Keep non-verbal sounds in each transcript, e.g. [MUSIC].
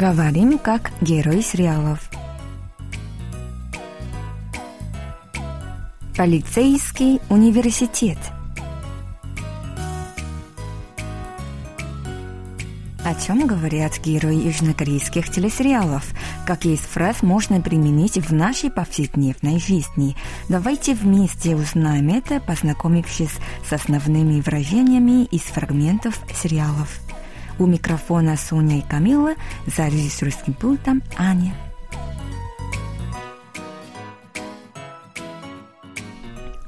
Говорим как герой сериалов. Полицейский университет. О чем говорят герои южнокорейских телесериалов? Какие из фраз можно применить в нашей повседневной жизни? Давайте вместе узнаем это, познакомившись с основными выражениями из фрагментов сериалов. У микрофона Соня и Камила, за режиссерским пультом Аня.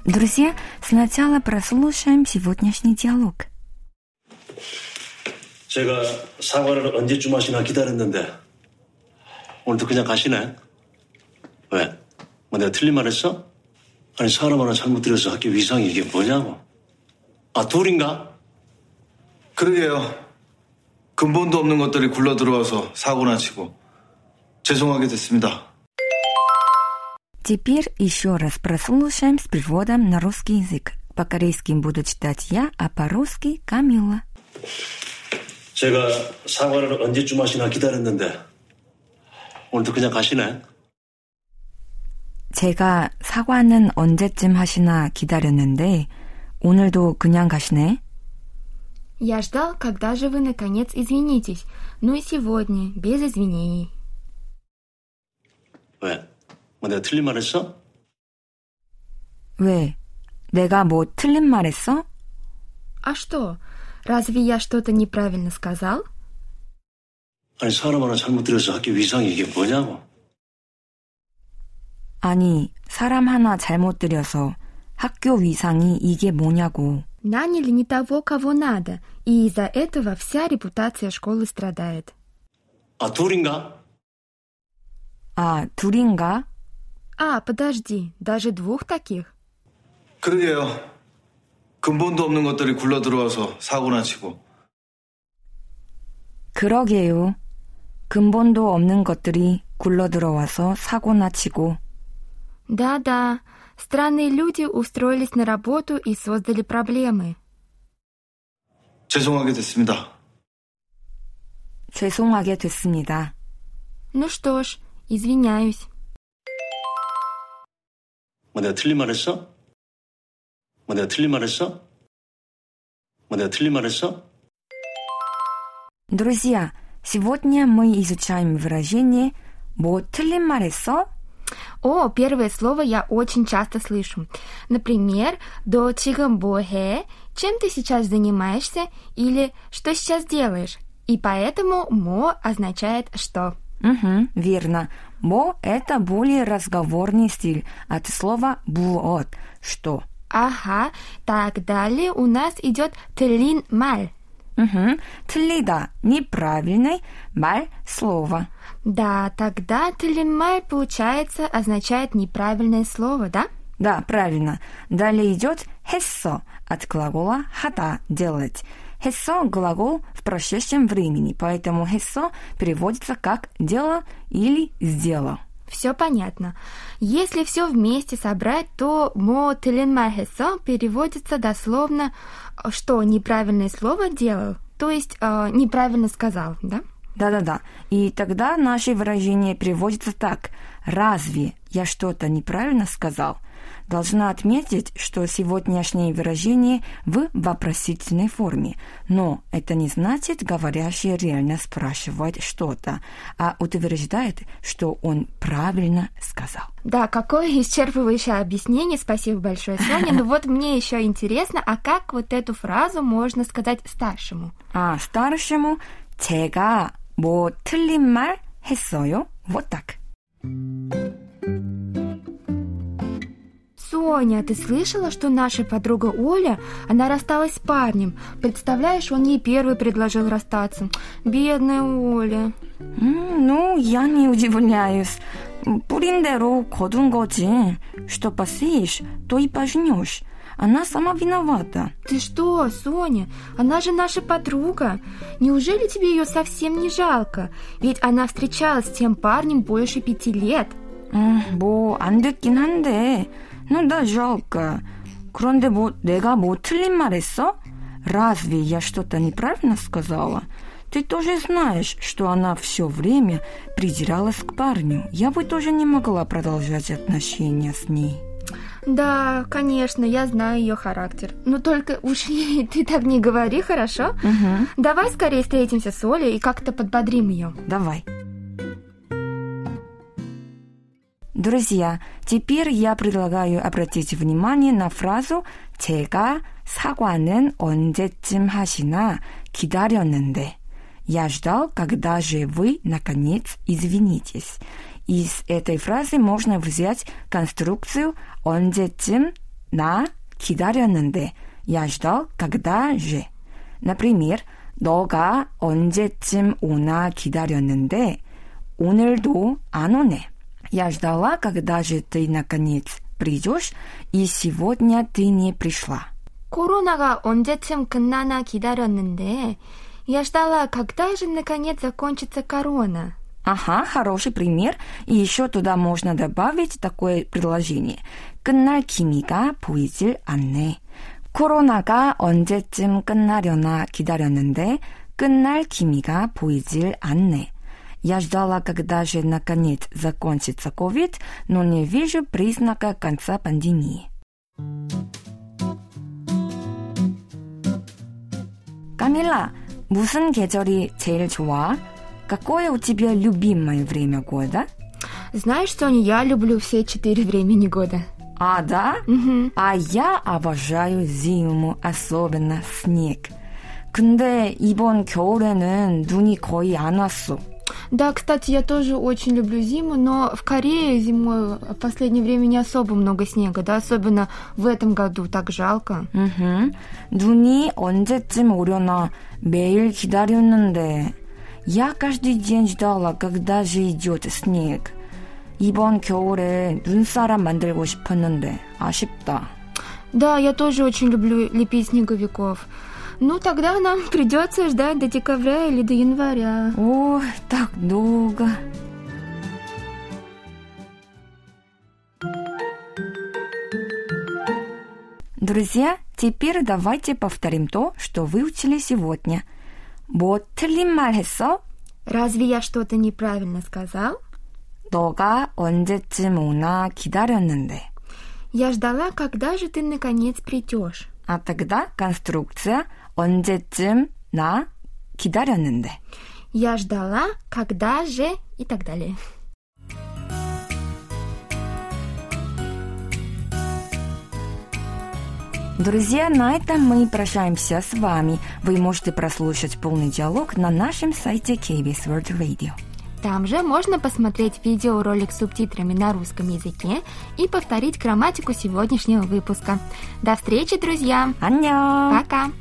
Друзья, сначала прослушаем сегодняшний диалог. 제가 사과를 언제쯤 하시나 기다렸는데 오늘도 그냥 가시네? 왜? 뭐 내가 틀린 말 했어? 아니 사람 하나 잘못 들여서 학교 위상이 이게 뭐냐고 아 둘인가? 그러게요. 근본도 없는 것들이 굴러 들어와서 사고나 치고 죄송하게 됐습니다. Теперь еще раз прослушаем с переводом на русский язык. По-корейски буду читать я, а по-русски Камила. 제가 사과를 언제쯤 하시나 기다렸는데 오늘도 그냥 가시네? 제가 사과는 언제쯤 하시나 기다렸는데 오늘도 그냥 가시네. Я ждал, когда же вы наконец извинитесь. Ну и сегодня, без извинений. 왜? 뭐 내가 틀린 말 했어? 왜? 내가 뭐 틀린 말 했어? А что? Разве я что-то неправильно сказал? 아니 사람 하나 잘못 들여서 학교 위상이 이게 뭐냐고 아니, 사람 하나 잘못 들여서 학교 위상이 이게 뭐냐고. Наняли не того, кого надо, и из-за этого вся репутация школы страдает. 아 둘인가? 아, 둘인가? А, подожди, даже двух таких? 그러게요. 근본도 없는 것들이 굴러 들어와서 사고나 치고 그러게요. 근본도 없는 것들이 굴러들어와서 사고나 치고. Да-да, странные люди устроились на работу и создали проблемы. 죄송하게 됐습니다. 죄송하게 됐습니다. Ну что ж, извиняюсь. 뭐 내가 틀린 말 했어? 뭐 내가 틀린 말 했어? 뭐 내가 틀린 말 했어? Друзья, сегодня мы изучаем выражение «뭐 틀린 말 했어?» О, первое слово я очень часто слышу. Например, до чигамбохе, чем ты сейчас занимаешься или что сейчас делаешь. И поэтому мо означает что. Угу, верно. «뭐» — это более разговорный стиль от слова «буот» — «что». Ага, так далее у нас идет тлин маль. Угу, 틀리다 — неправильный, 말 — слово. Да, тогда тлин маль, получается, означает неправильное слово, да? Да, правильно. Далее идет 했어 от глагола 하다 – делать. 했어 – глагол в прошедшем времени, поэтому 했어 переводится как дело или сделал. Все понятно. Если все вместе собрать, то мо хесо переводится дословно, что неправильное слово делал, то есть э, неправильно сказал, да? Да-да-да. И тогда наше выражение переводится так. «Разве я что-то неправильно сказал?» Должна отметить, что сегодняшнее выражение в вопросительной форме, но это не значит, говорящий реально спрашивает что-то, а утверждает, что он правильно сказал. Да, какое исчерпывающее объяснение, спасибо большое, Соня. Но [LAUGHS] вот мне еще интересно, а как вот эту фразу можно сказать старшему? А старшему 제가 뭐 틀린 말 했어요? Вот так. Соня, ты слышала, что наша подруга Оля, она рассталась с парнем. Представляешь, он ей первый предложил расстаться. Бедная Оля. 음, ну, я не удивляюсь. 뿌린 대로 거둔 거지. Что посеешь, то и пожнешь. Она сама виновата. Ты что, Соня? Она же наша подруга. Неужели тебе ее совсем не жалко? Ведь она встречалась с тем парнем больше пяти лет. 음, 뭐, 안 듣긴 한데. Ну да, жалко. 그런데 뭐, 내가 뭐 틀린 말 했어? Разве я что-то неправильно сказала? Ты тоже знаешь, что она все время придиралась к парню. Я бы тоже не могла продолжать отношения с ней. Да, конечно, я знаю ее характер. Но только уж ей [LAUGHS] ты так не говори, хорошо? Угу. Давай скорее встретимся с Олей и как-то подбодрим ее. Давай. Друзья, теперь я предлагаю обратить внимание на фразу 제가 사과는 언제쯤 하시나 기다렸는데. Я ждал, когда же вы, наконец, извинитесь. Из этой фразы можно взять конструкцию 언제쯤 나 기다렸는데. Я ждал, когда же. Например, 너가 언제쯤 오나 기다렸는데 오늘도 안 오네. Я ждала, когда же ты наконец придешь, и сегодня ты не пришла. 코로나가 언제쯤 끝나나 기다렸는데 я ждала, когда же наконец закончится корона. Ага, хороший пример. И еще туда можно добавить такое предложение. 끝날 기미가 보이질 않네. 코로나가 언제쯤 끝나려나 기다렸는데 끝날 기미가 보이질 않네. Я ждала, когда же наконец закончится ковид, но не вижу признака конца пандемии. Камила, 무슨 계절이 제일 좋아? Какое у тебя любимое время года? Знаешь, Соня, я люблю все четыре времени года. А, да? Мгм. А я обожаю зиму, особенно снег. 근데 이번 겨울에는 눈이 거의 안 왔어. Да, кстати, я тоже очень люблю зиму, но в Корее зимой в последнее время не особо много снега, да, особенно в этом году, так жалко. 음흠. 눈이 언제쯤 오려나 매일 기다렸는데 я каждый день ждала, когда же идет снег. 이번 겨울에 눈사람 만들고 싶었는데 아쉽다. Да, я тоже очень люблю лепить снеговиков. Ну, тогда нам придется ждать до декабря или до января. Ой, так долго. Друзья, теперь давайте повторим то, что выучили сегодня. 뭐 틀린 말 했어? Разве я что-то неправильно сказал? 너가 언제쯤 오나 기다렸는데. Я ждала, когда же ты наконец придешь. А тогда конструкция 언제쯤 나 기다렸는데. Я ждала, когда же и так далее. Друзья, на этом мы прощаемся с вами. Вы можете прослушать полный диалог на нашем сайте KBS World Radio. Там же можно посмотреть видеоролик с субтитрами на русском языке и повторить грамматику сегодняшнего выпуска. До встречи, друзья! 안녕! Пока!